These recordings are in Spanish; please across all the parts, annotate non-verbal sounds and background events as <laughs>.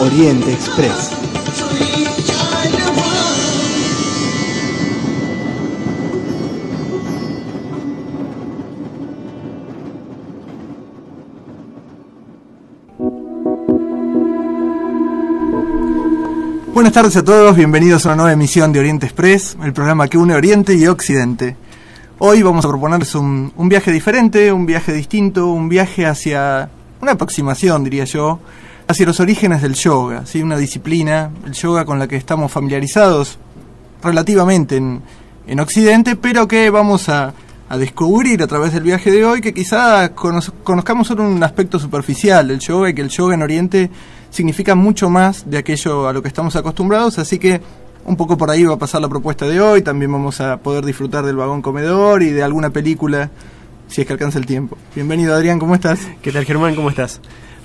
Oriente Express. Buenas tardes a todos, bienvenidos a una nueva emisión de Oriente Express, el programa que une Oriente y Occidente. Hoy vamos a proponerles un, un viaje diferente, un viaje distinto, un viaje hacia una aproximación, diría yo, hacia los orígenes del yoga, ¿sí? una disciplina, el yoga con la que estamos familiarizados relativamente en, en Occidente, pero que vamos a, a descubrir a través del viaje de hoy, que quizá conoz- conozcamos solo un aspecto superficial del yoga y que el yoga en Oriente significa mucho más de aquello a lo que estamos acostumbrados, así que un poco por ahí va a pasar la propuesta de hoy, también vamos a poder disfrutar del vagón comedor y de alguna película, si es que alcanza el tiempo. Bienvenido Adrián, ¿cómo estás? ¿Qué tal Germán? ¿Cómo estás?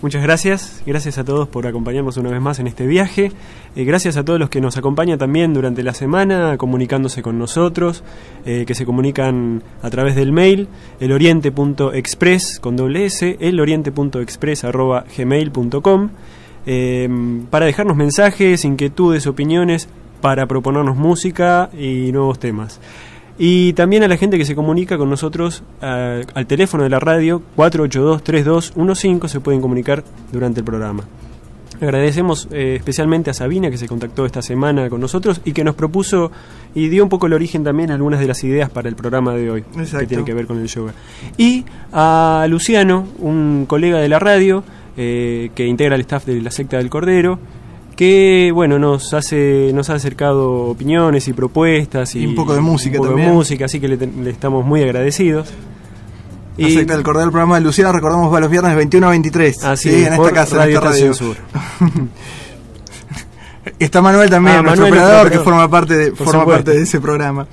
Muchas gracias, gracias a todos por acompañarnos una vez más en este viaje, Eh, gracias a todos los que nos acompañan también durante la semana comunicándose con nosotros, eh, que se comunican a través del mail eloriente.express con doble s, eloriente.express arroba gmail.com eh, para dejarnos mensajes, inquietudes, opiniones, para proponernos música y nuevos temas. Y también a la gente que se comunica con nosotros al teléfono de la radio 482-3215 se pueden comunicar durante el programa. Agradecemos eh, especialmente a Sabina que se contactó esta semana con nosotros y que nos propuso y dio un poco el origen también a algunas de las ideas para el programa de hoy Exacto. que tiene que ver con el yoga. Y a Luciano, un colega de la radio eh, que integra el staff de la secta del Cordero, que bueno nos hace nos ha acercado opiniones y propuestas y, Y un poco de música un poco también. de música, así que le, le estamos muy agradecidos. La secta del cordel, el programa de Luciana, recordamos va los viernes de 21 a 23. Así ¿sí? es, en esta casa, Radio en esta radio. Sur. <laughs> Está Manuel también, Ah, nuestro Manuel, operador, nuestro que forma parte de, forma supuesto. parte de ese programa.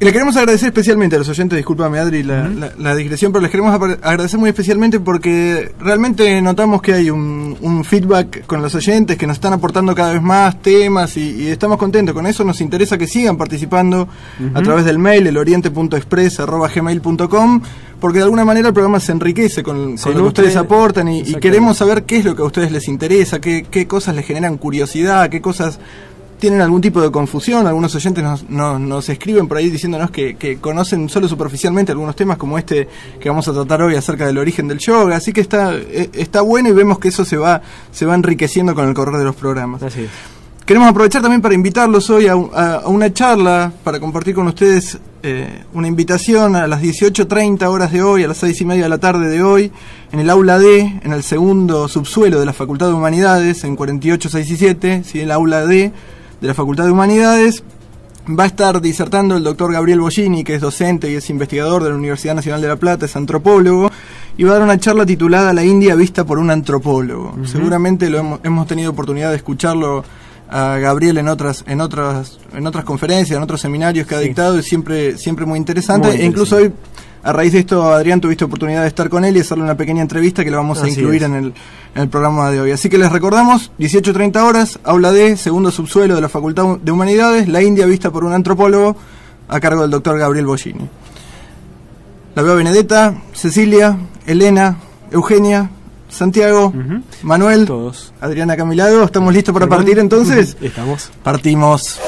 Y le queremos agradecer especialmente a los oyentes, discúlpame Adri la, la- la digresión, pero les queremos agradecer muy especialmente porque realmente notamos que hay un, un feedback con los oyentes que nos están aportando cada vez más temas y, y estamos contentos. Con eso. Nos interesa que sigan participando a través del mail, eloriente.express.gmail.com porque de alguna manera el programa se enriquece con, Se con lo que ustedes aportan y- y, queremos saber qué es lo que a ustedes les interesa, qué, qué cosas les generan curiosidad, qué cosas tienen algún tipo de confusión. Algunos oyentes nos, nos, nos escriben por ahí diciéndonos que, que conocen solo superficialmente algunos temas como este que vamos a tratar hoy acerca del origen del yoga. Así que está, eh, está bueno y vemos que eso se va, se va enriqueciendo con el correr de los programas. Así es. Queremos aprovechar también para invitarlos hoy a, a- a una charla, para compartir con ustedes eh, una invitación a las 18.30 horas de hoy, a las 6 y media de la tarde de hoy, en el aula D, en el segundo subsuelo de la Facultad de Humanidades, en 48617, ¿sí? el aula D de la Facultad de Humanidades. Va a estar disertando el doctor Gabriel Bollini, que es docente y es investigador de la Universidad Nacional de La Plata, es antropólogo, y va a dar una charla titulada La India vista por un antropólogo. Seguramente lo hemos, hemos tenido oportunidad de escucharlo a Gabriel en otras, en otras, en otras conferencias, en otros seminarios que ha Sí. dictado, y siempre, siempre muy interesante. Muy E incluso hoy, a raíz de esto, Adrián, tuviste oportunidad de estar con él y hacerle una pequeña entrevista que la vamos a Así incluir en el, en el programa de hoy. Así que les recordamos, 18.30 horas, aula D, segundo subsuelo de la Facultad de Humanidades, la India vista por un antropólogo, a cargo del doctor Gabriel Bollini. La veo Benedetta, Cecilia, Elena, Eugenia, Santiago. Manuel, Todos. Adriana Camilado, ¿estamos listos para partir entonces? <laughs> Estamos. Partimos.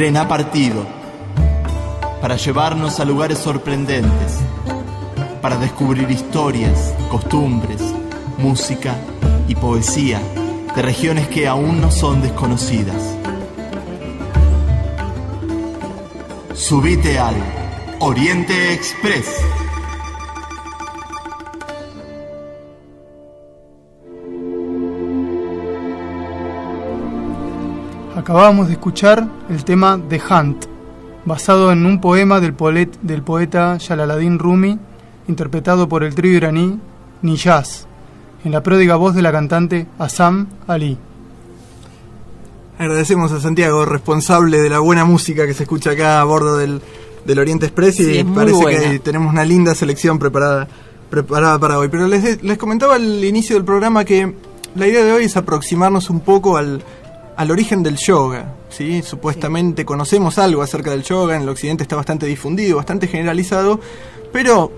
Tren ha partido para llevarnos a lugares sorprendentes, para descubrir historias, costumbres, música y poesía de regiones que aún no son desconocidas. Subite al Oriente Express. Acabamos de escuchar el tema The Hunt, basado en un poema del, poet, del poeta Jalaluddin Rumi, interpretado por el trío iraní Niyaz, en la pródiga voz de la cantante Assam Ali. Agradecemos a Santiago, responsable de la buena música que se escucha acá a bordo del, del Oriente Express y Sí, parece buena. que tenemos una linda selección preparada, preparada para hoy. Pero les, les comentaba al inicio del programa que la idea de hoy es aproximarnos un poco al, al origen del yoga. ¿sí? Supuestamente conocemos algo acerca del yoga, en el occidente está bastante difundido, bastante generalizado, pero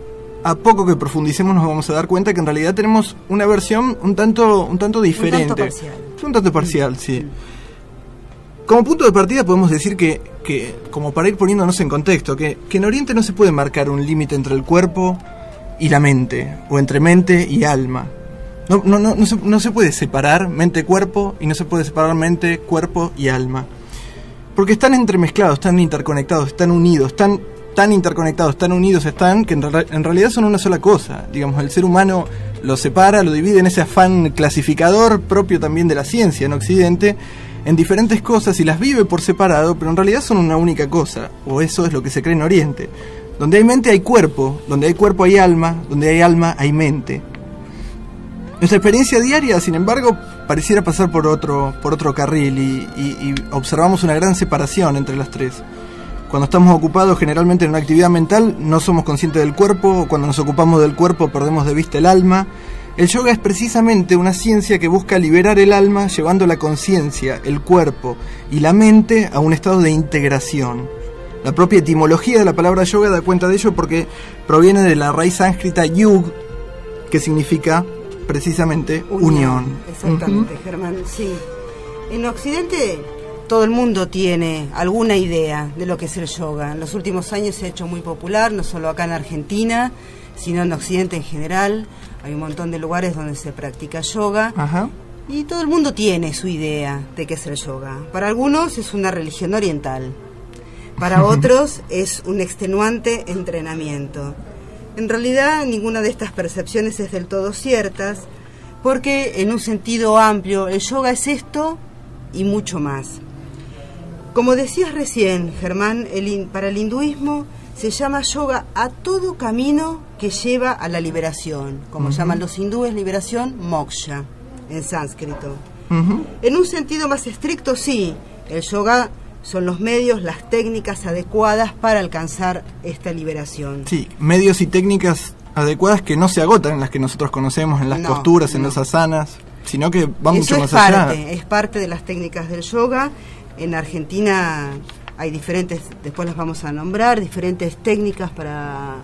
a poco que profundicemos nos vamos a dar cuenta que en realidad tenemos una versión un tanto, un tanto diferente. parcial. Un tanto parcial, sí. Como punto de partida podemos decir que, que, como para ir poniéndonos en contexto, que, que en Oriente no se puede marcar un límite entre el cuerpo y la mente, o entre mente y alma. No, no, no, no, se, puede separar mente-cuerpo y no se puede separar mente, cuerpo y alma. Porque están entremezclados, están interconectados, están unidos, están tan interconectados, tan unidos están que en, en realidad son una sola cosa. Digamos, el ser humano lo separa, lo divide en ese afán clasificador propio también de la ciencia en Occidente, en diferentes cosas y las vive por separado, pero en realidad son una única cosa, o eso es lo que se cree en Oriente. Donde hay mente hay cuerpo, donde hay cuerpo hay alma, donde hay alma hay mente. Nuestra experiencia diaria, sin embargo, pareciera pasar por otro, por otro carril y, y- observamos una gran separación entre las tres. Cuando estamos ocupados generalmente en una actividad mental no somos conscientes del cuerpo, cuando nos ocupamos del cuerpo perdemos de vista el alma. El yoga es precisamente una ciencia que busca liberar el alma llevando la conciencia, el cuerpo y la mente a un estado de integración. La propia etimología de la palabra yoga da cuenta de ello porque proviene de la raíz sánscrita yug, que significa precisamente unión. Exactamente, Germán, sí. En Occidente todo el mundo tiene alguna idea de lo que es el yoga. En los últimos años se ha hecho muy popular, no solo acá en Argentina, sino en Occidente en general. Hay un montón de lugares donde se practica yoga. Ajá. Y todo el mundo tiene su idea de qué es el yoga. Para algunos es una religión oriental. Para <laughs> otros es un extenuante entrenamiento. En realidad ninguna de estas percepciones es del todo ciertas, porque en un sentido amplio el yoga es esto y mucho más. Como decías recién, Germán, el para el hinduismo se llama yoga a todo camino que lleva a la liberación, como llaman los hindúes liberación moksha en sánscrito. En un sentido más estricto, sí, el yoga son los medios, las técnicas adecuadas para alcanzar esta liberación. Sí, medios y técnicas adecuadas que no se agotan en las que nosotros conocemos, en las No, posturas, en no. las asanas, sino que va Eso mucho es más parte, allá. es parte de las técnicas del yoga. En Argentina hay diferentes, después las vamos a nombrar, diferentes técnicas para,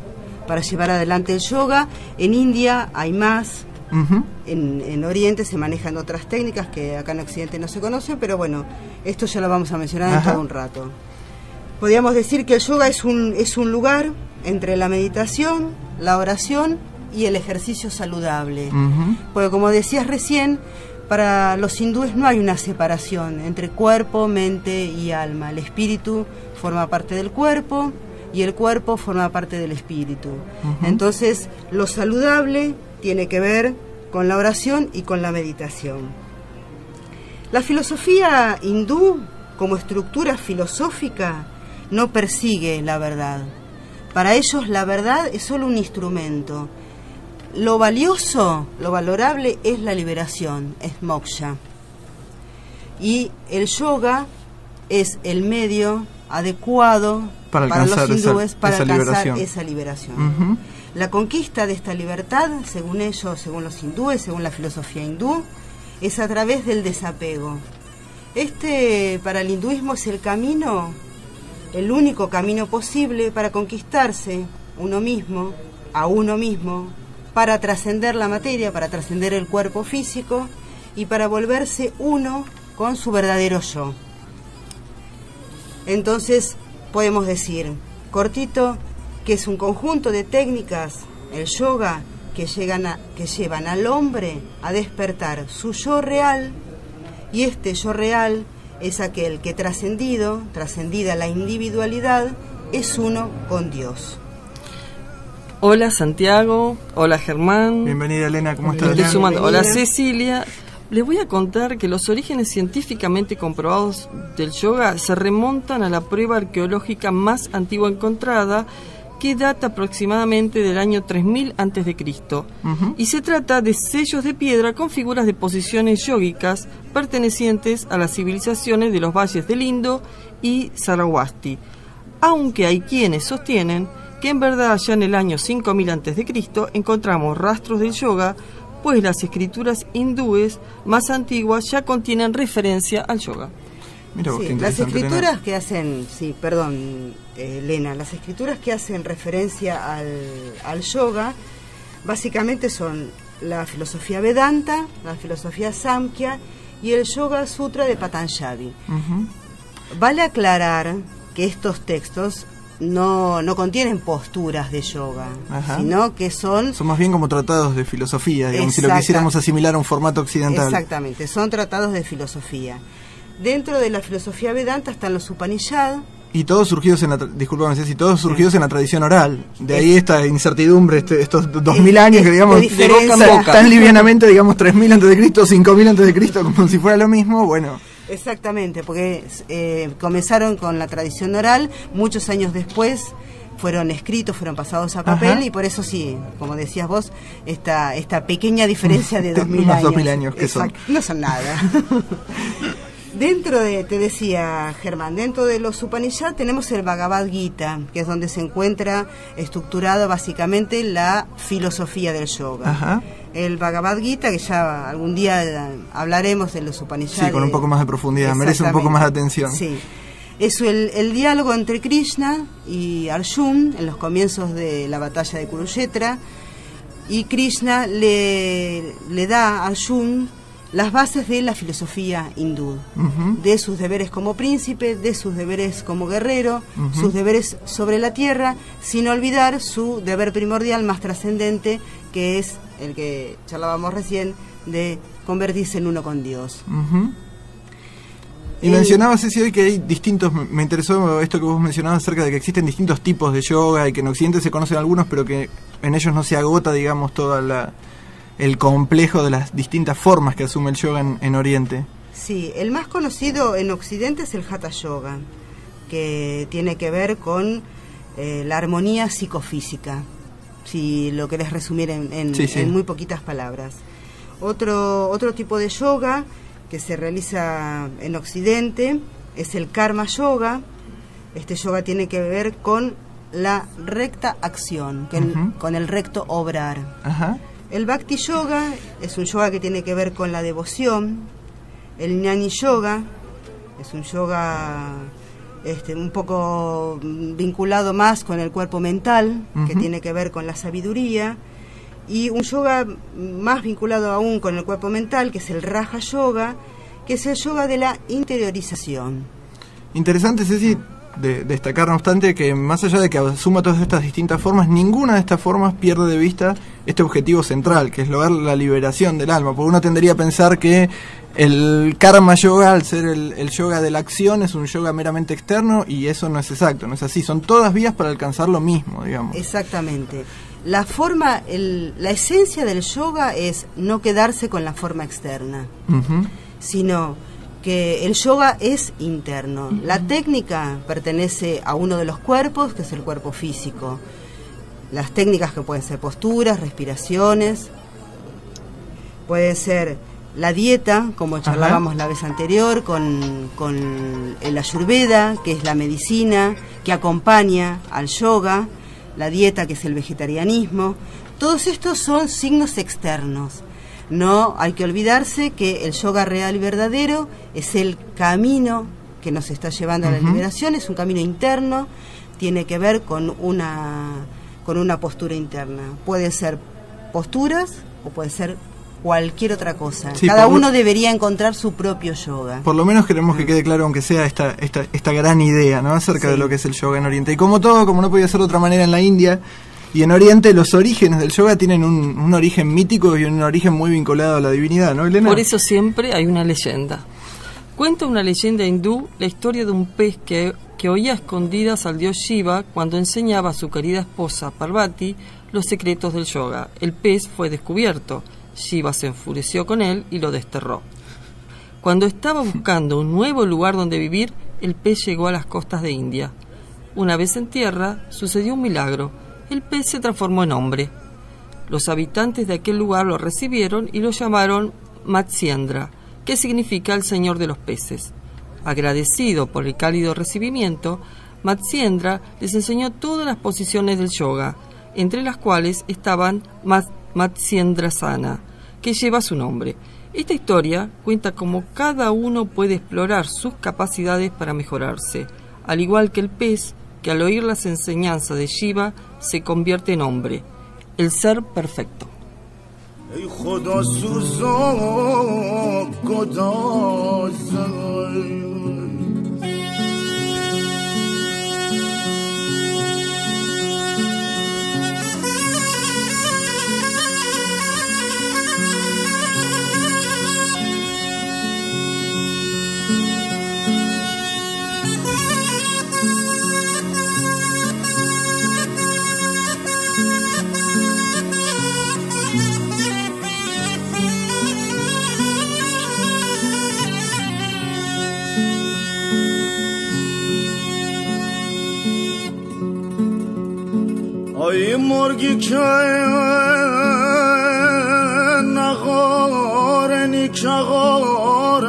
para llevar adelante el yoga. En India hay más. Ujú. En, en Oriente se manejan otras técnicas que acá en Occidente no se conocen, pero bueno, esto ya lo vamos a mencionar en todo un rato. Podríamos decir que el yoga es un, es un lugar entre la meditación, la oración y el ejercicio saludable. Porque como decías recién, para los hindúes no hay una separación entre cuerpo, mente y alma. El espíritu forma parte del cuerpo y el cuerpo forma parte del espíritu. Entonces, lo saludable tiene que ver con la oración y con la meditación. La filosofía hindú, como estructura filosófica, no persigue la verdad. Para ellos la verdad es solo un instrumento. Lo valioso, lo valorable es la liberación, es moksha. Y el yoga es el medio adecuado Para para, los esa- hindúes para esa alcanzar liberación. esa liberación. La conquista de esta libertad, según ellos, según los hindúes, según la filosofía hindú, es a través del desapego. Este para el hinduismo es el camino, el único camino posible para conquistarse uno mismo, a uno mismo, para trascender la materia, para trascender el cuerpo físico y para volverse uno con su verdadero yo. Entonces podemos decir, cortito, que es un conjunto de técnicas, el yoga, que, llegan a- que llevan al hombre a despertar su yo real, y este yo real es aquel que trascendido, trascendida la individualidad, es uno con Dios. Hola Santiago, hola Germán. Bienvenida Elena, ¿cómo estás? estoy sumando. Hola. Cecilia. Les voy a contar que los orígenes científicamente comprobados del yoga se remontan a la prueba arqueológica más antigua encontrada, que data aproximadamente del año 3000 a.C. Ujú. Y se trata de sellos de piedra con figuras de posiciones yógicas pertenecientes a las civilizaciones de los valles del Indo y Sarawasti. Aunque hay quienes sostienen que en verdad ya en el año 5000 a.C. encontramos rastros del yoga, pues las escrituras hindúes más antiguas ya contienen referencia al yoga. Mira Sí, las escrituras que hacen, sí, perdón, Elena, las escrituras que hacen referencia al, al yoga, básicamente son la filosofía Vedanta, la filosofía Samkhya y el Yoga Sutra de Patanjali. Vale aclarar que estos textos no, no contienen posturas de yoga, Ajá. sino que son Son más bien como tratados de filosofía, digamos, si lo quisiéramos asimilar a un formato occidental. Exactamente, son tratados de filosofía. Dentro de la filosofía Vedanta están los Upanishad, Y todos surgidos en la, Ceci, todos surgidos en la tradición oral. De ahí esta incertidumbre, este- estos dos mil Es- años que digamos de diferencia. tan- tan livianamente, digamos, 3000 antes de Cristo, 5000 antes de Cristo, como si fuera lo mismo, bueno, Exactamente, porque eh, comenzaron con la tradición oral, muchos años después fueron escritos, fueron pasados a papel Ajá. y por eso sí, como decías vos, esta, esta pequeña diferencia de <laughs> 2000 Unos años. 2000 años, ¿qué son? No son nada. <laughs> Dentro de, te decía Germán, dentro de los Upanishad tenemos el Bhagavad Gita, que es donde se encuentra estructurada básicamente la filosofía del yoga. Ajá. El Bhagavad Gita, que ya algún día eh, hablaremos de los Upanishads. Sí, con un poco más de profundidad, merece un poco más de atención. Sí. Es el, el diálogo entre Krishna y Arjun en los comienzos de la batalla de Kurukshetra. Y Krishna le, le da a Arjun las bases de la filosofía hindú, de sus deberes como príncipe, de sus deberes como guerrero, sus deberes sobre la tierra, sin olvidar su deber primordial más trascendente, que es el que charlábamos recién, de convertirse en uno con Dios. Y El- mencionabas, Ceci, hoy que hay distintos, me interesó esto que vos mencionabas acerca de que existen distintos tipos de yoga y que en Occidente se conocen algunos, pero que en ellos no se agota, digamos, toda la el complejo de las distintas formas que asume el yoga en, en Oriente. Sí, el más conocido en Occidente es el Hatha Yoga, que tiene que ver con eh, la armonía psicofísica, si lo querés resumir en, en- Sí, sí. en muy poquitas palabras. Otro, otro tipo de yoga que se realiza en Occidente es el Karma Yoga. Este yoga tiene que ver con la recta acción, que el- Ujú. con el recto obrar. Ajá. El Bhakti Yoga es un yoga que tiene que ver con la devoción. El Jnani Yoga es un yoga este, un poco vinculado más con el cuerpo mental, que tiene que ver con la sabiduría. Y un yoga más vinculado aún con el cuerpo mental, que es el Raja Yoga, que es el yoga de la interiorización. Interesante, Ceci, de destacar, no obstante, que más allá de que asuma todas estas distintas formas, ninguna de estas formas pierde de vista este objetivo central, que es lograr la liberación del alma. Porque uno tendería a pensar que el karma yoga, al ser el, el yoga de la acción, es un yoga meramente externo y eso no es exacto, no es así. Son todas vías para alcanzar lo mismo, digamos. Exactamente. La forma, el- la esencia del yoga es no quedarse con la forma externa. Sino porque el yoga es interno. La técnica pertenece a uno de los cuerpos, que es el cuerpo físico. Las técnicas que pueden ser posturas, respiraciones, puede ser la dieta, como charlábamos la vez anterior, con, con el ayurveda, que es la medicina que acompaña al yoga, la dieta, que es el vegetarianismo. Todos estos son signos externos. No hay que olvidarse que el yoga real y verdadero es el camino que nos está llevando a la liberación, es un camino interno, tiene que ver con una, con una postura interna. Puede ser posturas o puede ser cualquier otra cosa. Sí, Cada uno debería encontrar su propio yoga. Por lo menos queremos que quede claro, aunque sea esta, esta, esta gran idea, ¿no? Acerca Sí. de lo que es el yoga en Oriente. Y como todo, como no podía ser de otra manera en la India y en Oriente, los orígenes del yoga tienen un, un origen mítico y un origen muy vinculado a la divinidad, ¿no, Elena? Por eso siempre hay una leyenda. Cuenta una leyenda hindú la historia de un pez que, que oía a escondidas al dios Shiva cuando enseñaba a su querida esposa Parvati los secretos del yoga. El pez fue descubierto. Shiva se enfureció con él y lo desterró. Cuando estaba buscando un nuevo lugar donde vivir, el pez llegó a las costas de India. Una vez en tierra, sucedió un milagro. El pez se transformó en hombre. Los habitantes de aquel lugar lo recibieron y lo llamaron Matsyendra, que significa el señor de los peces. Agradecido por el cálido recibimiento, Matsyendra les enseñó todas las posiciones del yoga, entre las cuales estaban Mat- Matsyendrasana, que lleva su nombre. Esta historia cuenta cómo cada uno puede explorar sus capacidades para mejorarse, al igual que el pez que al oír las enseñanzas de Shiva se convierte en hombre, el ser perfecto. ای خدا سوزا گدازای آی مرگی که نغار نیکشغار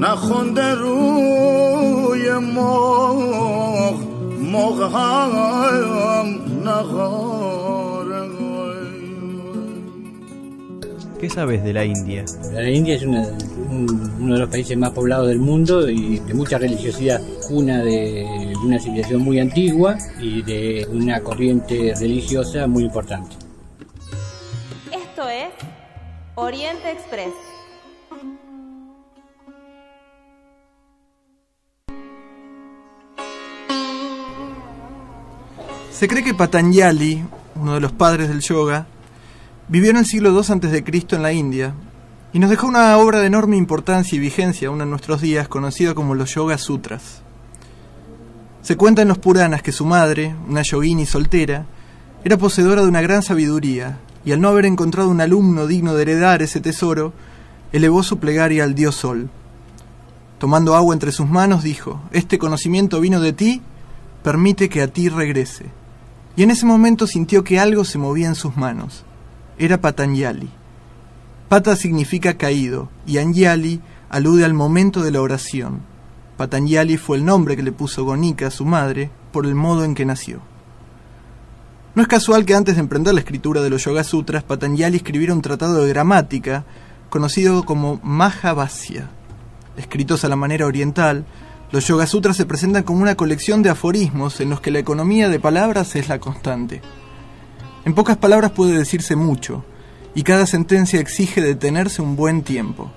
نخونده روی مغ مغ هم نغار ¿Qué sabes de la India? La India es una- un- uno de los países más poblados del mundo y de mucha religiosidad, cuna de una civilización muy antigua y de una corriente religiosa muy importante. Esto es Oriente Express. Se cree que Patanjali, uno de los padres del yoga, vivió en el siglo II a.C. en la India y nos dejó una obra de enorme importancia y vigencia aún en nuestros días conocida como los Yoga Sutras. Se cuenta en los Puranas que su madre, una yogini soltera, era poseedora de una gran sabiduría y al no haber encontrado un alumno digno de heredar ese tesoro, elevó su plegaria al dios Sol. Tomando agua entre sus manos, dijo, Este conocimiento vino de ti, permite que a ti regrese. Y en ese momento sintió que algo se movía en sus manos. Era Patanjali. Pata significa caído y Anjali alude al momento de la oración. Patanjali fue el nombre que le puso Gonika, su madre, por el modo en que nació. No es casual que antes de emprender la escritura de los Yoga Sutras, Patanjali escribiera un tratado de gramática conocido como Mahabhasya. Escritos a la manera oriental, los Yoga Sutras se presentan como una colección de aforismos en los que la economía de palabras es la constante. En pocas palabras puede decirse mucho, y cada sentencia exige detenerse un buen tiempo.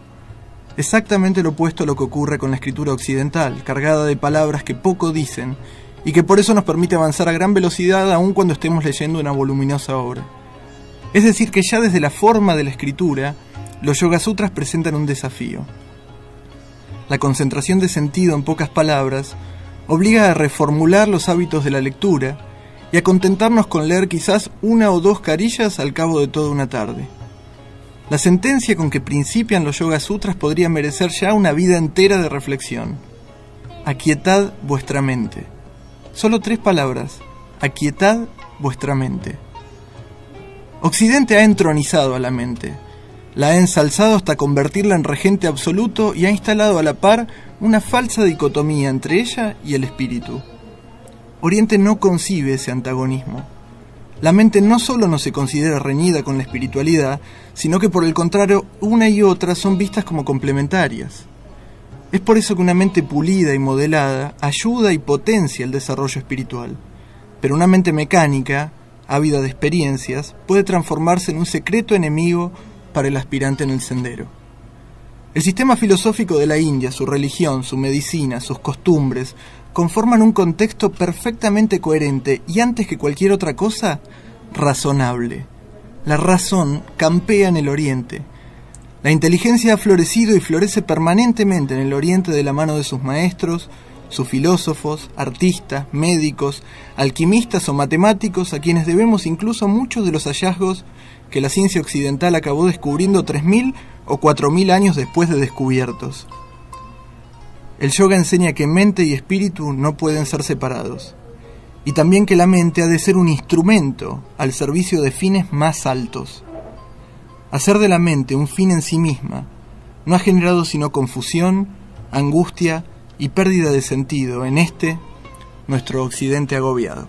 Exactamente lo opuesto a lo que ocurre con la escritura occidental, cargada de palabras que poco dicen, y que por eso nos permite avanzar a gran velocidad aun cuando estemos leyendo una voluminosa obra. Es decir, que ya desde la forma de la escritura, los Yoga Sutras presentan un desafío. La concentración de sentido en pocas palabras obliga a reformular los hábitos de la lectura y a contentarnos con leer quizás una o dos carillas al cabo de toda una tarde. La sentencia con que principian los Yoga Sutras podría merecer ya una vida entera de reflexión. Aquietad vuestra mente. Solo tres palabras. Aquietad vuestra mente. Occidente ha entronizado a la mente. La ha ensalzado hasta convertirla en regente absoluto y ha instalado a la par una falsa dicotomía entre ella y el espíritu. Oriente no concibe ese antagonismo. La mente no solo no se considera reñida con la espiritualidad, sino que por el contrario una y otra son vistas como complementarias. Es por eso que una mente pulida y modelada ayuda y potencia el desarrollo espiritual. Pero una mente mecánica, ávida de experiencias, puede transformarse en un secreto enemigo para el aspirante en el sendero. El sistema filosófico de la India, su religión, su medicina, sus costumbres, conforman un contexto perfectamente coherente y antes que cualquier otra cosa, razonable. La razón campea en el Oriente. La inteligencia ha florecido y florece permanentemente en el Oriente de la mano de sus maestros, sus filósofos, artistas, médicos, alquimistas o matemáticos, a quienes debemos incluso muchos de los hallazgos que la ciencia occidental acabó descubriendo 3.000 o 4.000 años después de descubiertos. El yoga enseña que mente y espíritu no pueden ser separados, y también que la mente ha de ser un instrumento al servicio de fines más altos. Hacer de la mente un fin en sí misma no ha generado sino confusión, angustia y pérdida de sentido en este, nuestro occidente agobiado.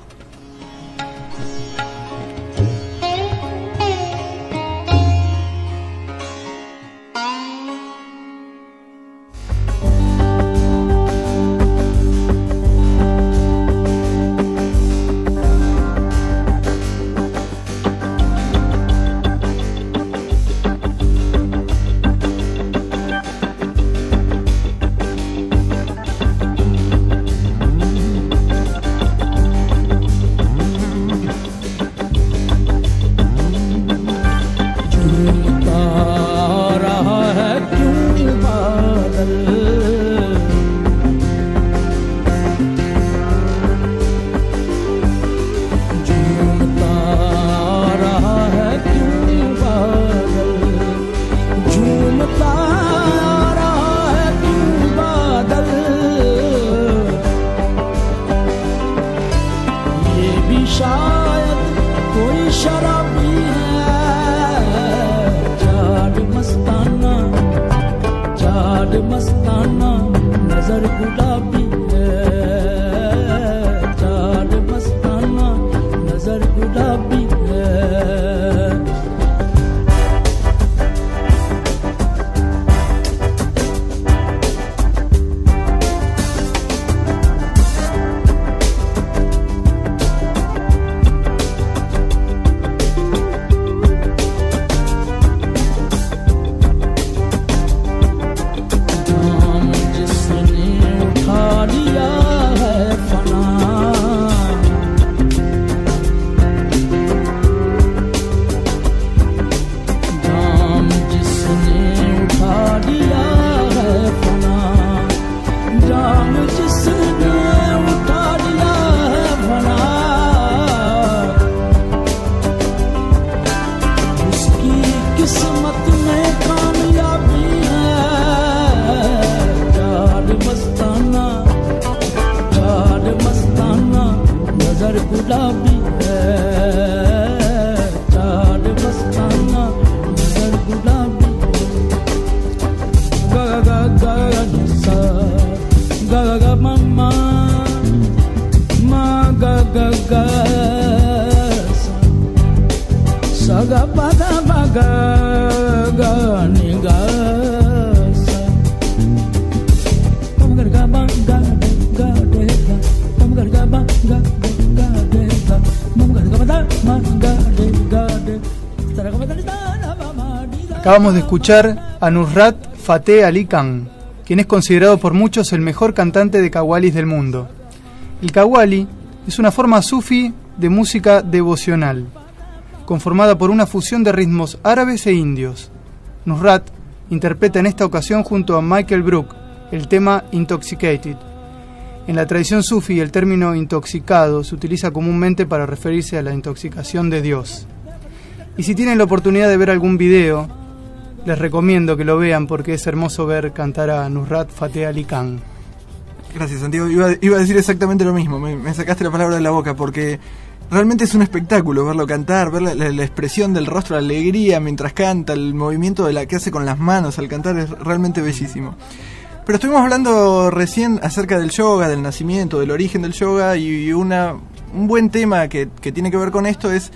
Acabamos de escuchar a Nusrat Fateh Ali Khan, quien es considerado por muchos el mejor cantante de kawalis del mundo. El kawali es una forma sufi de música devocional, conformada por una fusión de ritmos árabes e indios. Nusrat interpreta en esta ocasión junto a Michael Brook el tema Intoxicated. En la tradición sufi el término intoxicado se utiliza comúnmente para referirse a la intoxicación de Dios. Y si tienen la oportunidad de ver algún video, Les recomiendo que lo vean porque es hermoso ver cantar a Nusrat Fateh Ali Khan. Gracias, Santiago. Iba, a decir exactamente lo mismo. Me, me sacaste la palabra de la boca porque realmente es un espectáculo verlo cantar, ver la, la- la expresión del rostro, la alegría mientras canta, el movimiento de la que hace con las manos al cantar es realmente bellísimo. Pero estuvimos hablando recién acerca del yoga, del nacimiento, del origen del yoga y una, un buen tema que, que tiene que ver con esto es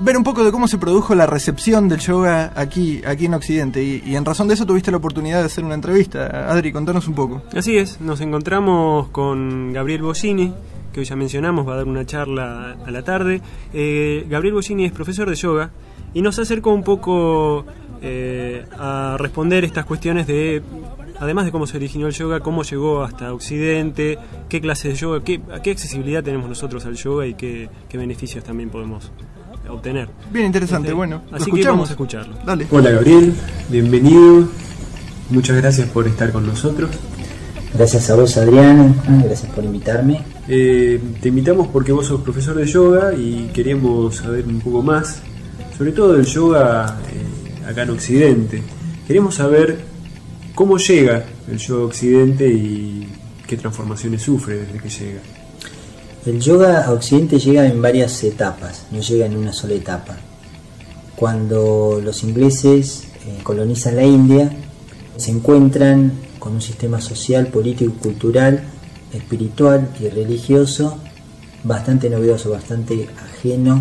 ver un poco de cómo se produjo la recepción del yoga aquí, aquí en Occidente. Y, en razón de eso tuviste la oportunidad de hacer una entrevista. Adri, contanos un poco. Así es, nos encontramos con Gabriel Bollini, que hoy ya mencionamos, va a dar una charla a la tarde. Eh, Gabriel Bollini es profesor de yoga y nos acercó un poco eh, a responder estas cuestiones de, además de cómo se originó el yoga, cómo llegó hasta Occidente, qué clase de yoga, qué, a qué accesibilidad tenemos nosotros al yoga y qué, qué beneficios también podemos obtener. Bien interesante, Este, bueno, Así que escuchamos. vamos a escucharlo. Dale. Hola Gabriel, bienvenido. Muchas gracias por estar con nosotros. Gracias a vos, Adrián. Ah, Gracias por invitarme. Eh, te invitamos porque vos sos profesor de yoga y queríamos saber un poco más, sobre todo del yoga eh, acá en Occidente. Queremos saber cómo llega el yoga a Occidente y qué transformaciones sufre desde que llega. El yoga a Occidente llega en varias etapas, no llega en una sola etapa. Cuando los ingleses eh, colonizan la India, se encuentran con un sistema social, político, cultural, espiritual y religioso bastante novedoso, bastante ajeno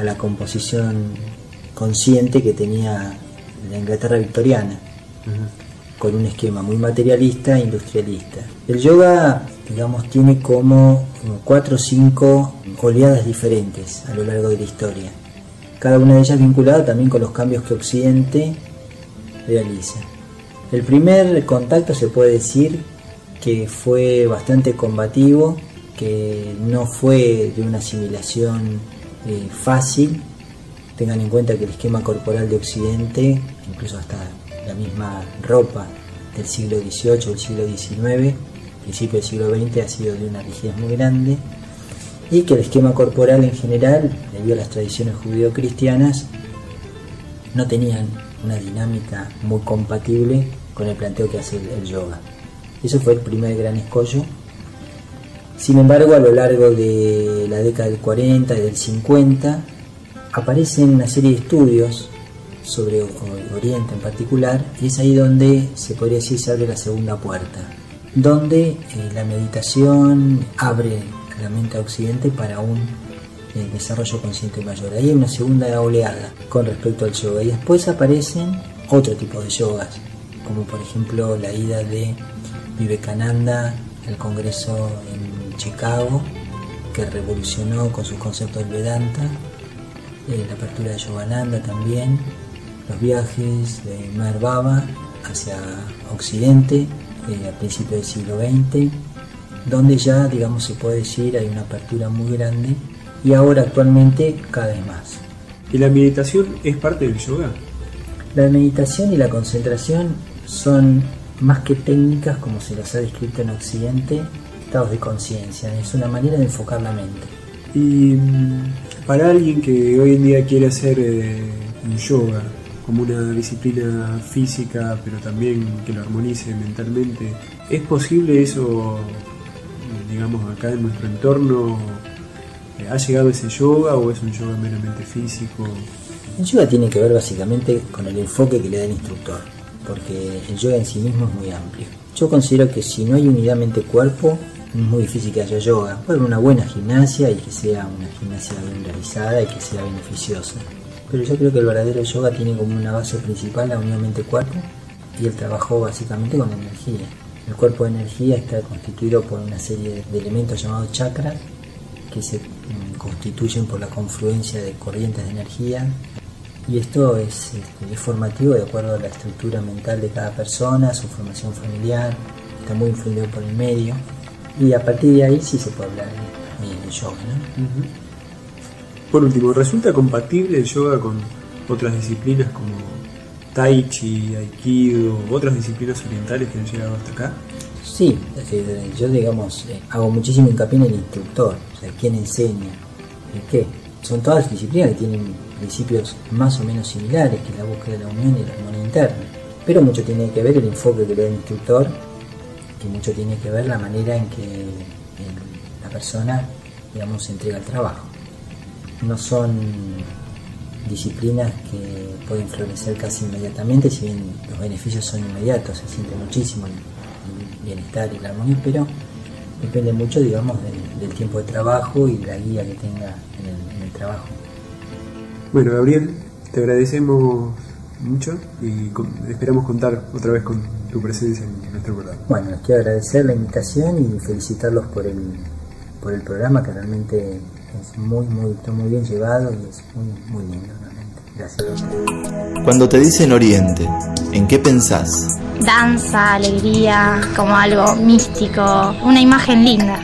a la composición consciente que tenía la Inglaterra victoriana, con un esquema muy materialista e industrialista. El yoga, digamos, tiene como cuatro o cinco oleadas diferentes a lo largo de la historia, cada una de ellas vinculada también con los cambios que Occidente realiza. El primer contacto se puede decir que fue bastante combativo, que no fue de una asimilación eh, fácil. Tengan en cuenta que el esquema corporal de Occidente, incluso hasta la misma ropa del siglo XVIII, del siglo XIX, principio del siglo XX, ha sido de una rigidez muy grande y que el esquema corporal en general, debido a las tradiciones judío-cristianas, no tenían una dinámica muy compatible con el planteo que hace el yoga. Eso fue el primer gran escollo. Sin embargo, a lo largo de la década del 40 y del 50, aparecen una serie de estudios sobre Oriente en particular, y es ahí donde se podría decir se abre la segunda puerta, donde eh, la meditación abre la mente a Occidente para un eh, desarrollo consciente mayor. Ahí hay una segunda oleada con respecto al yoga, y después aparecen otro tipo de yogas, como por ejemplo la ida de Vivekananda al Congreso en Chicago, que revolucionó con sus conceptos del Vedanta, eh, la apertura de Yogananda también, los viajes de Meher Baba hacia Occidente eh, a principios del siglo XX, donde ya, digamos, se puede decir hay una apertura muy grande y ahora actualmente cada vez más. ¿Y la meditación es parte del yoga? La meditación y la concentración son más que técnicas, como se las ha descrito en Occidente, estados de conciencia, es una manera de enfocar la mente. Y mm, para alguien que hoy en día quiere hacer eh, un yoga como una disciplina física, pero también que lo armonice mentalmente, ¿es posible eso, digamos, acá en nuestro entorno? ¿Ha llegado ese yoga o es un yoga meramente físico? El yoga tiene que ver básicamente con el enfoque que le da el instructor, porque el yoga en sí mismo es muy amplio. Yo considero que si no hay unidad mente-cuerpo, es muy difícil que haya yoga. Puede haber una buena gimnasia y que sea una gimnasia bien y que sea beneficiosa. Pero yo creo que el verdadero yoga tiene como una base principal la unión mente-cuerpo y el trabajo básicamente con la energía. El cuerpo de energía está constituido por una serie de elementos llamados chakras que se mm, constituyen por la confluencia de corrientes de energía y esto es, este, es formativo de acuerdo a la estructura mental de cada persona, su formación familiar, está muy influido por el medio y a partir de ahí sí se puede hablar de, de yoga. ¿no? Por último, ¿resulta compatible el yoga con otras disciplinas como Tai Chi, Aikido, otras disciplinas orientales que han llegado hasta acá? Sí, que yo digamos, eh, hago muchísimo hincapié en el instructor, o sea, quién enseña, el qué. son todas disciplinas que tienen principios más o menos similares, que la búsqueda de la unión y la armonía interna. Pero mucho tiene que ver el enfoque que le da el instructor y mucho tiene que ver la manera en que la persona, digamos, entrega el trabajo. No son disciplinas que pueden florecer casi inmediatamente, si bien los beneficios son inmediatos, se siente muchísimo el, el bienestar y la armonía, pero depende mucho, digamos, del, del tiempo de trabajo y la guía que tenga en el, en el trabajo. Bueno, Gabriel, te agradecemos mucho y con- esperamos contar otra vez con tu presencia en nuestro programa. Bueno, les quiero agradecer la invitación y felicitarlos por el, por el programa que realmente es muy, muy, está muy bien llevado y es muy, muy lindo realmente. Gracias. Cuando te dicen Oriente, ¿en qué pensás? Danza, alegría, como algo místico, una imagen linda.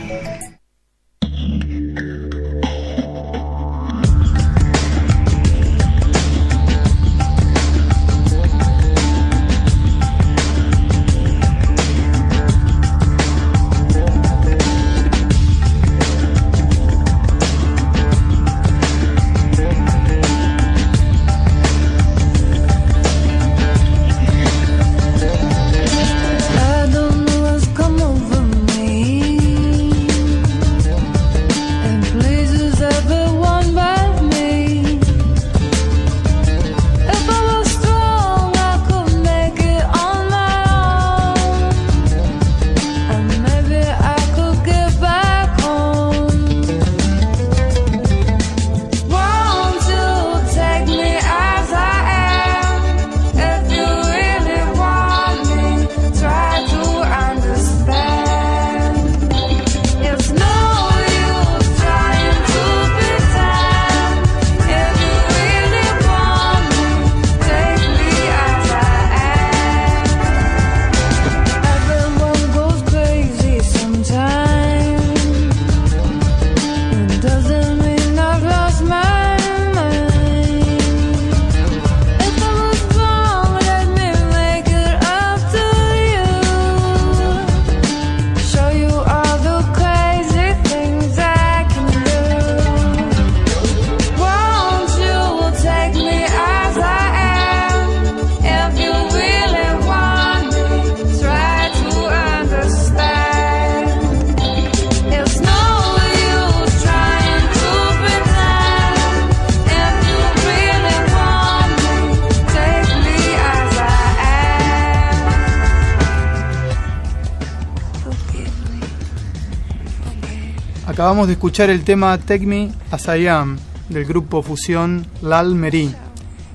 Acabamos de escuchar el tema Take Me As I Am del grupo fusión Lal Meri,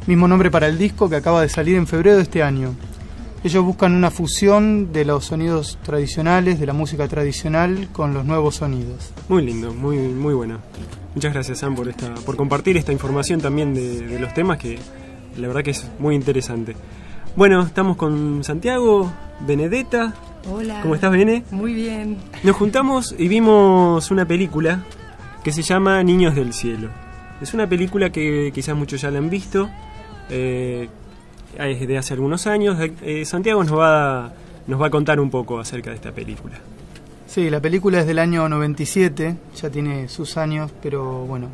mismo nombre para el disco que acaba de salir en febrero de este año. Ellos buscan una fusión de los sonidos tradicionales, de la música tradicional, con los nuevos sonidos. Muy lindo, muy, muy bueno. Muchas gracias, Sam, por, esta, por compartir esta información también de, de los temas que la verdad que es muy interesante. Bueno, estamos con Santiago, Benedetta. Hola. ¿Cómo estás, Bene? Muy bien. Nos juntamos y vimos una película que se llama Niños del Cielo. Es una película que quizás muchos ya la han visto. eh, es de hace algunos años. Eh, Santiago nos va, nos va a contar un poco acerca de esta película. Sí, la película es del año 97, ya tiene sus años, pero bueno,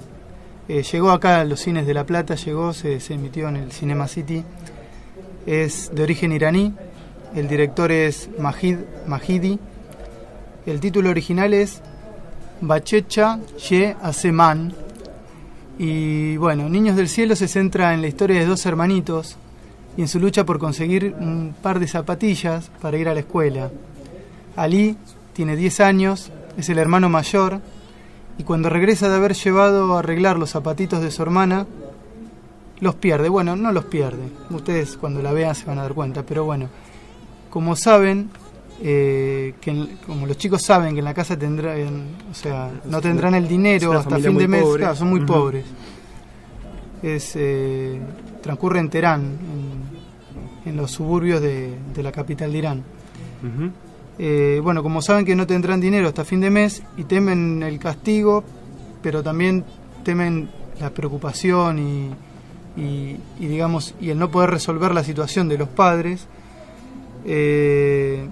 eh, llegó acá a los cines de La Plata, llegó, se, se emitió en el Cinema City. Es de origen iraní, el director es Majid Majidi. El título original es Bachecha Ye Aseman. Y bueno, Niños del Cielo se centra en la historia de dos hermanitos y en su lucha por conseguir un par de zapatillas para ir a la escuela. Ali tiene 10 años, es el hermano mayor, y cuando regresa de haber llevado a arreglar los zapatitos de su hermana, los pierde. Bueno, no los pierde. Ustedes cuando la vean se van a dar cuenta, pero bueno, como saben, eh, que en- como los chicos saben que en la casa tendrán, o sea, no tendrán el dinero hasta fin de mes, claro, son muy pobres. Es eh, transcurre en Teherán, en, en los suburbios de, de la capital de Irán. Eh, bueno, como saben que no tendrán dinero hasta fin de mes y temen el castigo, pero también temen la preocupación y, y- y, digamos y el no poder resolver la situación de los padres, eh,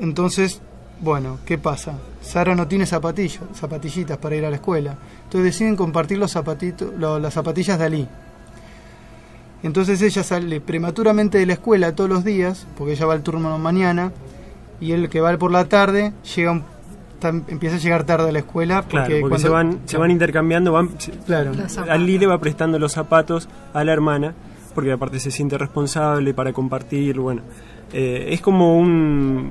entonces Bueno, ¿qué pasa? Sara no tiene zapatillas, zapatillitas para ir a la escuela. Entonces deciden compartir los zapatitos, lo- las zapatillas de Ali. Entonces ella sale prematuramente de la escuela todos los días, porque ella va al turno mañana, y él que va por la tarde llega un- tam- empieza a llegar tarde a la escuela porque, Claro, porque cuando- se van, se van intercambiando, van, Claro. Ali le va prestando los zapatos a la hermana, porque aparte se siente responsable para compartir, bueno. Eh, es como un,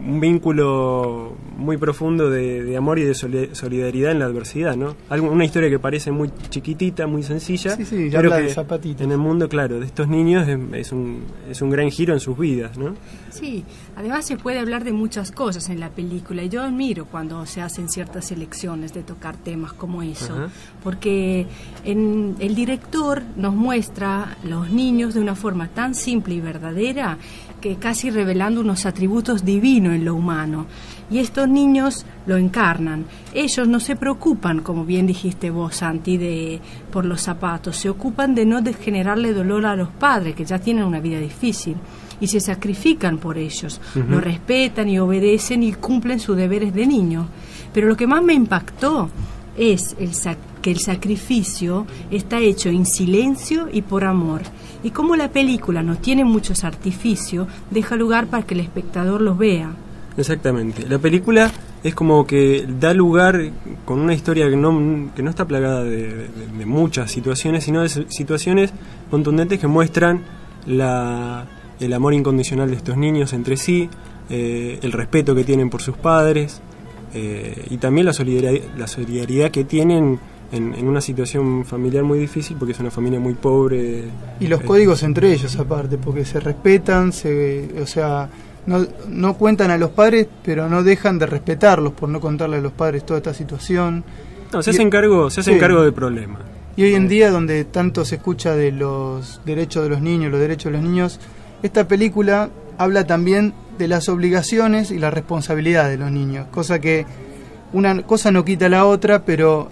un vínculo muy profundo de, de amor y de soli- solidaridad en la adversidad, ¿no? Algo, una historia que parece muy chiquitita, muy sencilla, Sí, sí, ya pero habla de que zapatitos. en el mundo, claro, de estos niños es, es un, es un gran giro en sus vidas, ¿no? Sí, además se puede hablar de muchas cosas en la película y yo admiro cuando se hacen ciertas elecciones de tocar temas como eso, Ajá. porque en, el director nos muestra los niños de una forma tan simple y verdadera que casi revelando unos atributos divinos en lo humano. Y estos niños lo encarnan. Ellos no se preocupan, como bien dijiste vos, Santi, de, por los zapatos. Se ocupan de no generarle dolor a los padres, que ya tienen una vida difícil. Y se sacrifican por ellos. Ujú. Lo respetan y obedecen y cumplen sus deberes de niño. Pero lo que más me impactó es el sac- que el sacrificio está hecho en silencio y por amor. Y como la película no tiene muchos artificios, deja lugar para que el espectador los vea. Exactamente. La película es como que da lugar con una historia que no, que no está plagada de, muchas situaciones, sino de situaciones contundentes que muestran la, el amor incondicional de estos niños entre sí, eh, el respeto que tienen por sus padres eh, y también la solidaridad, la solidaridad que tienen en, en una situación familiar muy difícil porque es una familia muy pobre. Y los Eh, códigos entre ellos aparte, porque se respetan, se, o sea, no, no cuentan a los padres, pero no dejan de respetarlos por no contarle a los padres toda esta situación. No, se hacen cargo, se hacen Sí. cargo del problema. Y hoy en día, donde tanto se escucha de los derechos de los niños, los derechos de los niños, esta película habla también de las obligaciones y la responsabilidad de los niños, cosa que una cosa no quita la otra, pero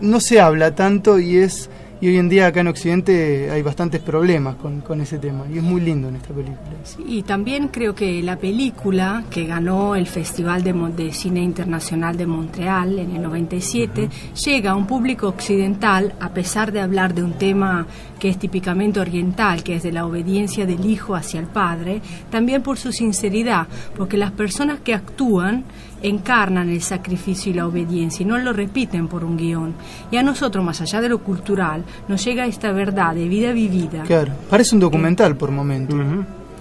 no se habla tanto y es y hoy en día acá en Occidente hay bastantes problemas con, con ese tema y es muy lindo en esta película. Y también creo que la película que ganó el Festival de, de Cine Internacional de Montreal en el 97 llega a un público occidental a pesar de hablar de un tema que es típicamente oriental, que es de la obediencia del hijo hacia el padre, también por su sinceridad, porque las personas que actúan encarnan el sacrificio y la obediencia y no lo repiten por un guion. Y a nosotros, más allá de lo cultural, nos llega esta verdad de vida vivida. Claro, parece un documental por momentos.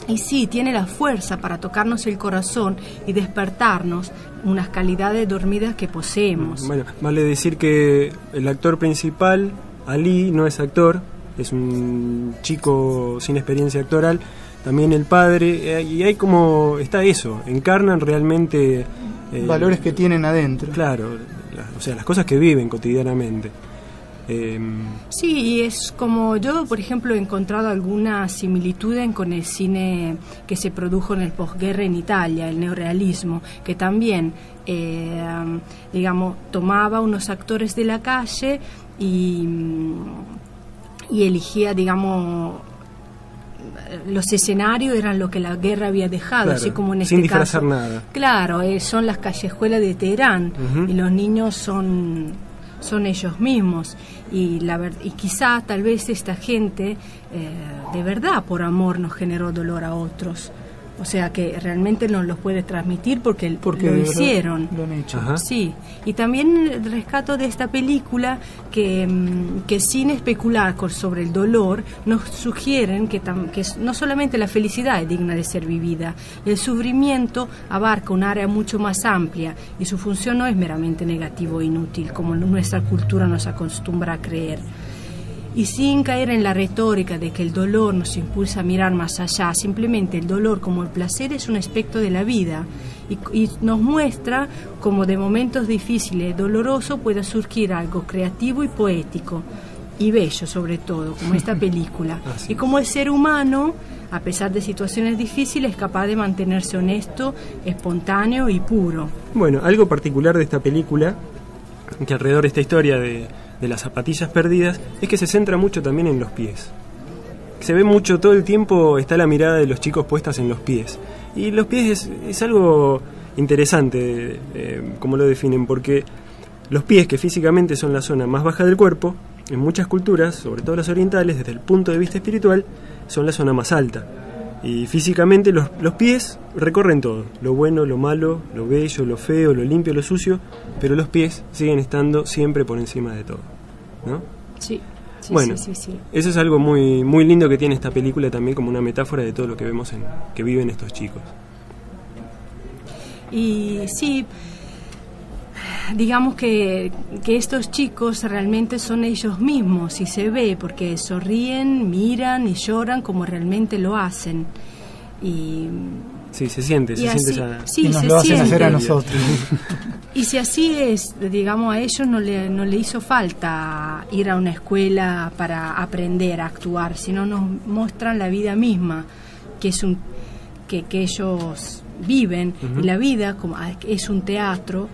Y sí, tiene la fuerza para tocarnos el corazón y despertarnos unas calidades dormidas que poseemos. Bueno, vale decir que el actor principal, Ali, no es actor, es un chico sin experiencia actoral, también el padre, eh, y hay como, está eso, encarnan realmente... eh, Valores que tienen adentro. Claro, la- o sea, las cosas que viven cotidianamente. Eh, Sí, y es como yo, por ejemplo, he encontrado alguna similitud en- con el cine que se produjo en el posguerra en Italia, el neorealismo, que también, eh, digamos, tomaba unos actores de la calle y, mm, y elegía, digamos, los escenarios eran lo que la guerra había dejado, claro, así como en sin este caso. disfrazar nada. Claro, eh, son las callejuelas de Teherán y los niños son, son ellos mismos. Y, la y quizá tal vez esta gente eh, de verdad por amor nos generó dolor a otros. O sea que realmente nos los puede transmitir porque, Porque lo hicieron. lo han hecho. Sí, y también el rescato de esta película que, mm, que sin especular con- sobre el dolor nos sugieren que, tam- que no solamente la felicidad es digna de ser vivida, el sufrimiento abarca un área mucho más amplia y su función no es meramente negativo e inútil como nuestra cultura nos acostumbra a creer. Y sin caer en la retórica de que el dolor nos impulsa a mirar más allá, simplemente el dolor como el placer es un aspecto de la vida y, y nos muestra cómo de momentos difíciles, dolorosos, puede surgir algo creativo y poético y bello sobre todo, como esta <laughs> película. Así y como el ser humano, a pesar de situaciones difíciles, es capaz de mantenerse honesto, espontáneo y puro. Bueno, algo particular de esta película, que alrededor de esta historia de, de las zapatillas perdidas, es que se centra mucho también en los pies. Se ve mucho, todo el tiempo está la mirada de los chicos puestas en los pies. Y los pies es, algo interesante eh, cómo lo definen, porque los pies, que físicamente son la zona más baja del cuerpo, en muchas culturas, sobre todo las orientales, desde el punto de vista espiritual, son la zona más alta. Y físicamente los, los pies recorren todo, lo bueno, lo malo, lo bello, lo feo, lo limpio, lo sucio, pero los pies siguen estando siempre por encima de todo. ¿no? Sí. sí, bueno, sí, eso es algo muy, muy lindo que tiene esta película también como una metáfora de todo lo que vemos en que viven estos chicos. Y sí, digamos que, que estos chicos realmente son ellos mismos y se ve porque sonríen, miran y lloran como realmente lo hacen. Y, Sí, se siente, y se así- siente esa... sí, Y nos se lo hacen hacer a nosotros. <laughs> Y si así es, digamos, a ellos no le, no le hizo falta ir a una escuela para aprender a actuar, sino nos muestran la vida misma, que es un que, que ellos viven, y la vida como es un teatro,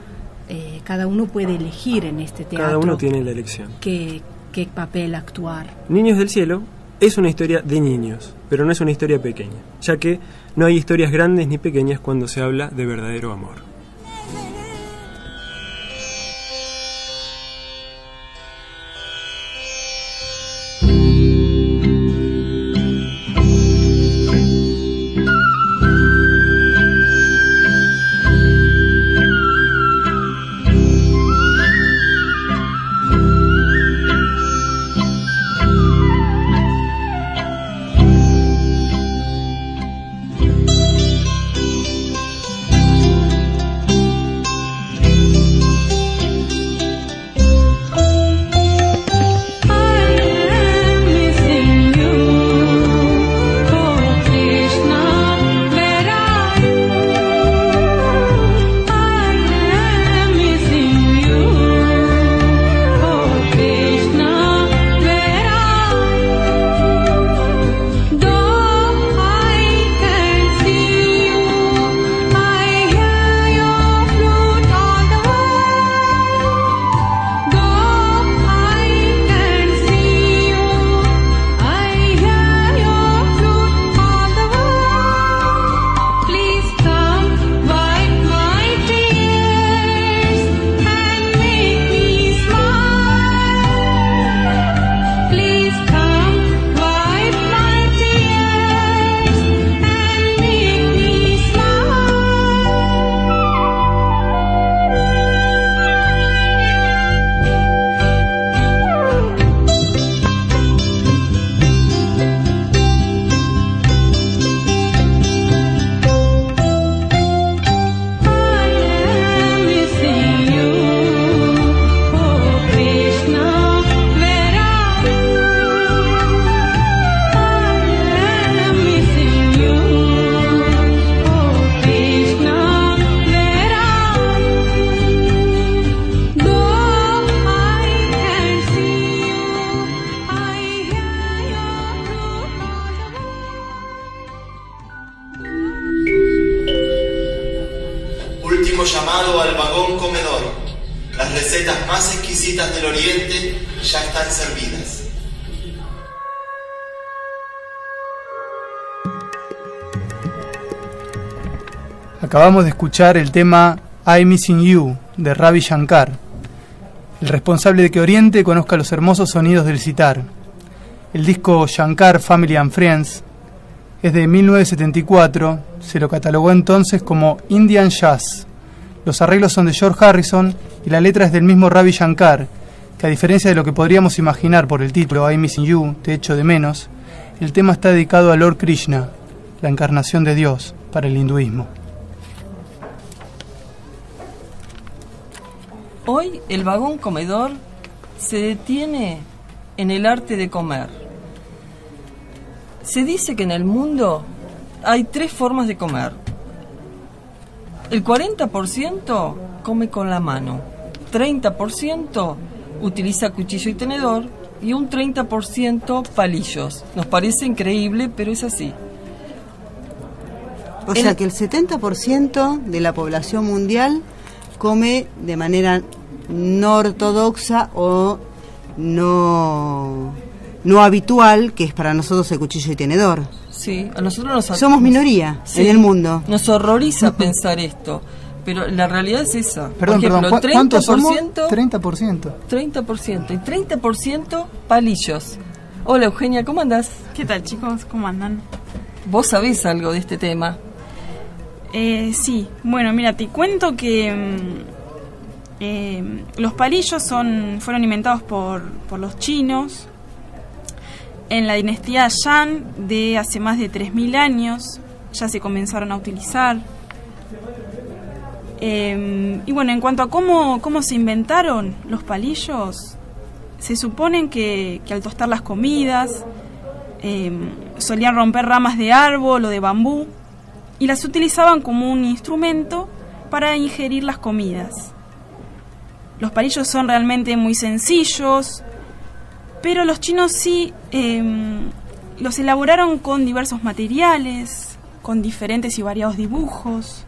eh, cada uno puede elegir en este teatro Cada uno tiene la elección. qué, qué papel actuar. Niños del Cielo es una historia de niños, pero no es una historia pequeña, ya que no hay historias grandes ni pequeñas cuando se habla de verdadero amor. Acabamos de escuchar el tema I Missing You de Ravi Shankar, el responsable de que Oriente conozca los hermosos sonidos del sitar. El disco Shankar Family and Friends es de 1974, se lo catalogó entonces como Indian Jazz. Los arreglos son de George Harrison y la letra es del mismo Ravi Shankar, que a diferencia de lo que podríamos imaginar por el título I Missing You, te echo de menos, el tema está dedicado a Lord Krishna, la encarnación de Dios para el hinduismo. Hoy el vagón comedor se detiene en el arte de comer. Se dice que en el mundo hay tres formas de comer. El 40% come con la mano, 30% utiliza cuchillo y tenedor y un 30% palillos. Nos parece increíble, pero es así. O sea que el 70% de la población mundial come de manera no ortodoxa o no, no habitual, que es para nosotros el cuchillo y tenedor. Sí, a nosotros nos Somos minoría en el mundo. Nos horroriza <laughs> pensar esto, Pero la realidad es esa. Perdón, Por ejemplo, perdón, ¿cu- ¿cuántos somos? 30%, 30%. 30% y 30% palillos. Hola Eugenia, ¿cómo andás? ¿Qué tal chicos? ¿Cómo andan? ¿Vos sabés algo de este tema? Eh, sí, bueno, mira, te cuento que mm, eh, los palillos son, fueron inventados por, por los chinos en la dinastía Yan de hace más de 3.000 años. Ya se comenzaron a utilizar. Eh, y bueno, en cuanto a cómo, cómo se inventaron los palillos, se suponen que, al tostar las comidas eh, solían romper ramas de árbol o de bambú y las utilizaban como un instrumento para ingerir las comidas. Los palillos son realmente muy sencillos, pero los chinos sí eh, los elaboraron con diversos materiales, con diferentes y variados dibujos.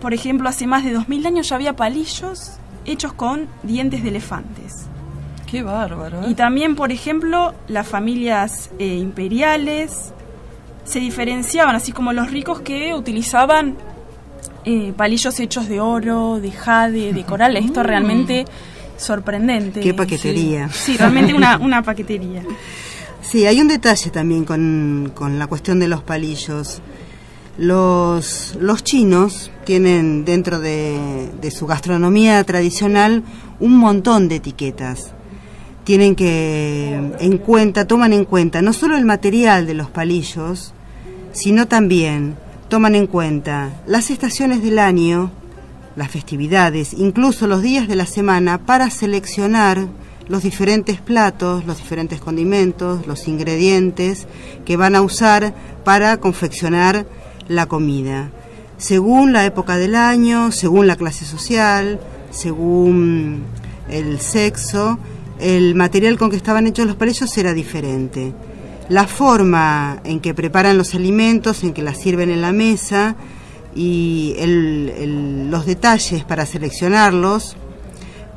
Por ejemplo, hace más de 2000 años ya había palillos hechos con dientes de elefantes. Qué bárbaro. ¿eh? Y también, por ejemplo, las familias eh, imperiales se diferenciaban, así como los ricos que utilizaban eh, palillos hechos de oro, de jade, de coral. Esto es realmente sorprendente. Qué paquetería. Sí, Sí, realmente una, <laughs> una paquetería. Sí, hay un detalle también con, con la cuestión de los palillos. Los, los chinos tienen dentro de, de su gastronomía tradicional un montón de etiquetas. Tienen que en cuenta, toman en cuenta no solo el material de los palillos, sino también toman en cuenta las estaciones del año, las festividades, incluso los días de la semana para seleccionar los diferentes platos, los diferentes condimentos, los ingredientes que van a usar para confeccionar la comida. Según la época del año, según la clase social, según el sexo, el material con que estaban hechos los palillos era diferente. La forma en que preparan los alimentos, en que las sirven en la mesa y el- el- los detalles para seleccionarlos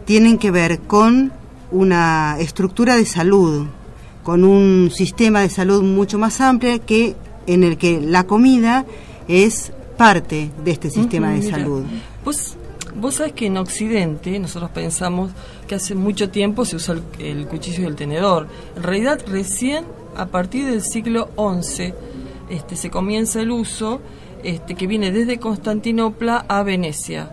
tienen que ver con una estructura de salud, con un sistema de salud mucho más amplio que en el que la comida es parte de este sistema de mira. salud. Vos, vos sabés que en Occidente nosotros pensamos que hace mucho tiempo se usa el, cuchillo y el tenedor. En realidad recién a partir del siglo XI este, se comienza el uso este, que viene desde Constantinopla a Venecia.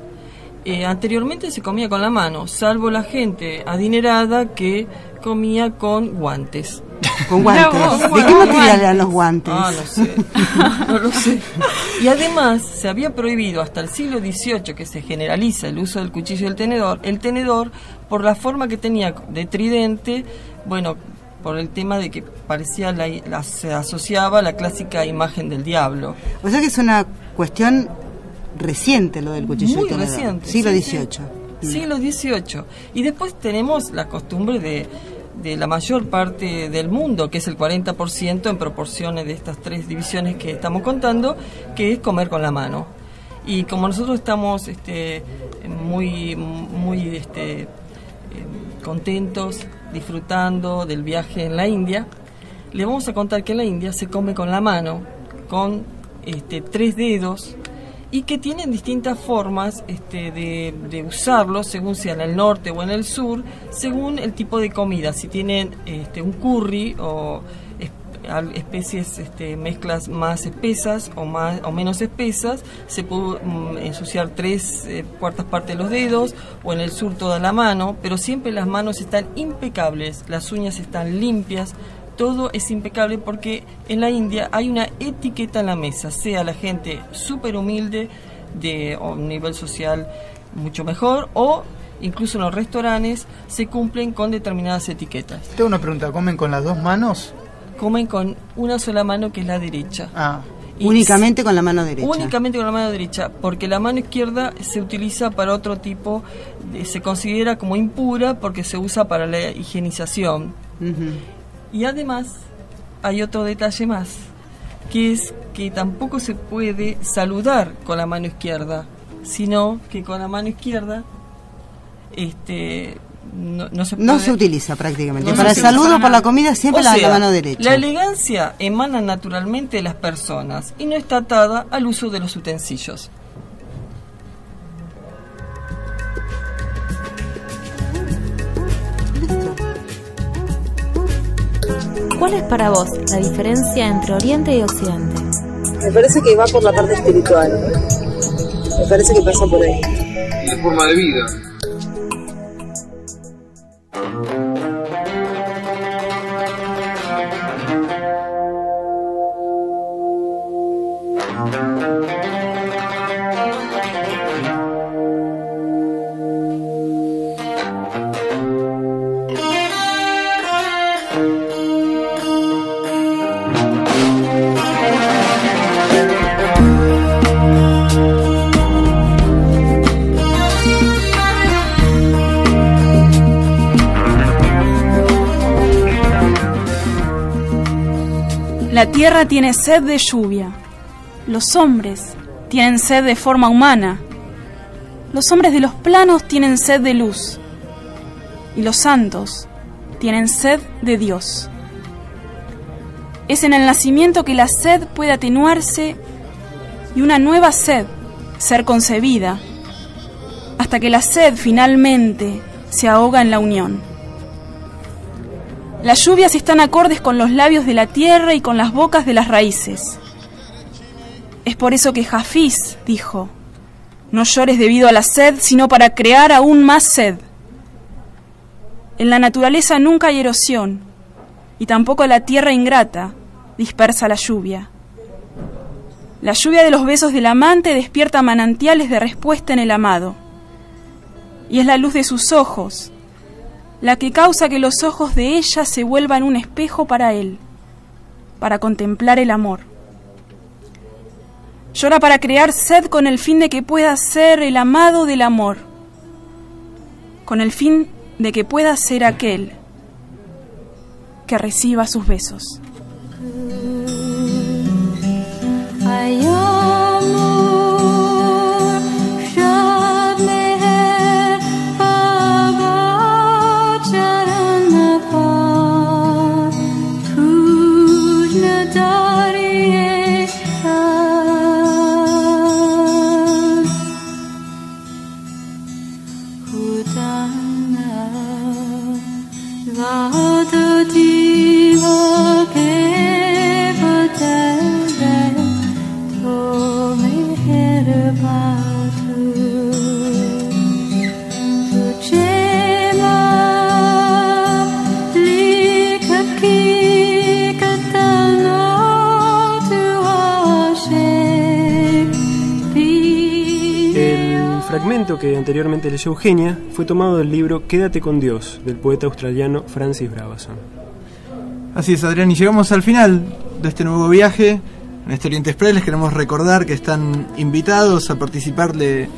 Eh, anteriormente se comía con la mano, salvo la gente adinerada que comía con guantes. <laughs> Con guantes. ¿De qué material eran los guantes? Ah, no sé. <laughs> No lo sé. Y además se había prohibido hasta el siglo XVIII que se generaliza el uso del cuchillo y el tenedor, el tenedor por la forma que tenía de tridente, bueno, por el tema de que parecía la, la- se asociaba a la clásica imagen del diablo. O sea que es una cuestión reciente lo del cuchillo Muy y tenedor. reciente. Siglo sí, XVIII. sí. Siglo XVIII. Y después tenemos la costumbre de, de la mayor parte del mundo, que es el 40% en proporciones de estas tres divisiones que estamos contando, que es comer con la mano. Y como nosotros estamos este, muy, muy este, eh, contentos, disfrutando del viaje en la India, le vamos a contar que en la India se come con la mano, con este, tres dedos, y que tienen distintas formas este, de, de usarlo según sea en el norte o en el sur, según el tipo de comida. Si tienen este, un curry o especies, este, mezclas más espesas o, más, o menos espesas, se puede mm, ensuciar tres eh, cuartas partes de los dedos o en el sur toda la mano, pero siempre las manos están impecables, las uñas están limpias, todo es impecable porque en la India hay una etiqueta en la mesa, sea la gente súper humilde, de o un nivel social mucho mejor, o incluso en los restaurantes se cumplen con determinadas etiquetas. Tengo una pregunta, ¿comen con las dos manos? Comen con una sola mano que es la derecha. Ah. Y Únicamente con la mano derecha. Únicamente con la mano derecha, porque la mano izquierda se utiliza para otro tipo, se considera como impura porque se usa para la higienización. Y además hay otro detalle más, que es que tampoco se puede saludar con la mano izquierda, sino que con la mano izquierda este no, no se No puede- se utiliza prácticamente. no Para el saludo para por la comida siempre O la, la sea, mano derecha. La elegancia emana naturalmente de las personas y no está atada al uso de los utensilios. ¿Cuál es para vos la diferencia entre Oriente y Occidente? Me parece que va por la parte espiritual. Me parece que pasa por ahí. La forma de vida. Tierra tiene sed de lluvia. Los hombres tienen sed de forma humana. Los hombres de los planos tienen sed de luz. Y los santos tienen sed de Dios. Es en el nacimiento que la sed puede atenuarse y una nueva sed ser concebida, hasta que la sed finalmente se ahoga en la unión. Las lluvias están acordes con los labios de la tierra y con las bocas de las raíces. Es por eso que Jafís dijo, no llores debido a la sed, sino para crear aún más sed. En la naturaleza nunca hay erosión, y tampoco la tierra ingrata dispersa la lluvia. La lluvia de los besos del amante despierta manantiales de respuesta en el amado, y es la luz de sus ojos la que causa que los ojos de ella se vuelvan un espejo para él, para contemplar el amor. Llora para crear sed con el fin de que pueda ser el amado del amor, con el fin de que pueda ser aquel que reciba sus besos. Que anteriormente leyó Eugenia fue tomado del libro Quédate con Dios, del poeta australiano Francis Bravason. Así es, Adrián, y llegamos al final de este nuevo viaje. En este Oriente Express les queremos recordar que están invitados a participar de,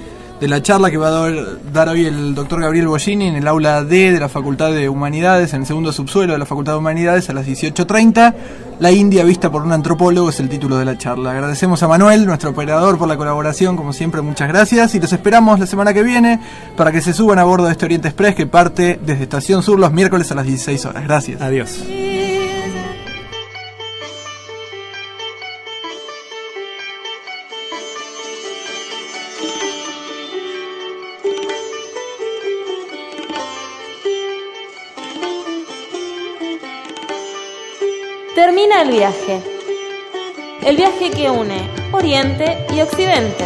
de la charla que va a dar, hoy el doctor Gabriel Bollini en el aula D de la Facultad de Humanidades, en el segundo subsuelo de la Facultad de Humanidades a las 18.30. La India vista por un antropólogo es el título de la charla. Agradecemos a Manuel, nuestro operador, por la colaboración, como siempre, muchas gracias. Y los esperamos la semana que viene para que se suban a bordo de este Oriente Express que parte desde Estación Sur los miércoles a las 16 horas. Gracias. Adiós. El viaje. El viaje que une Oriente y Occidente.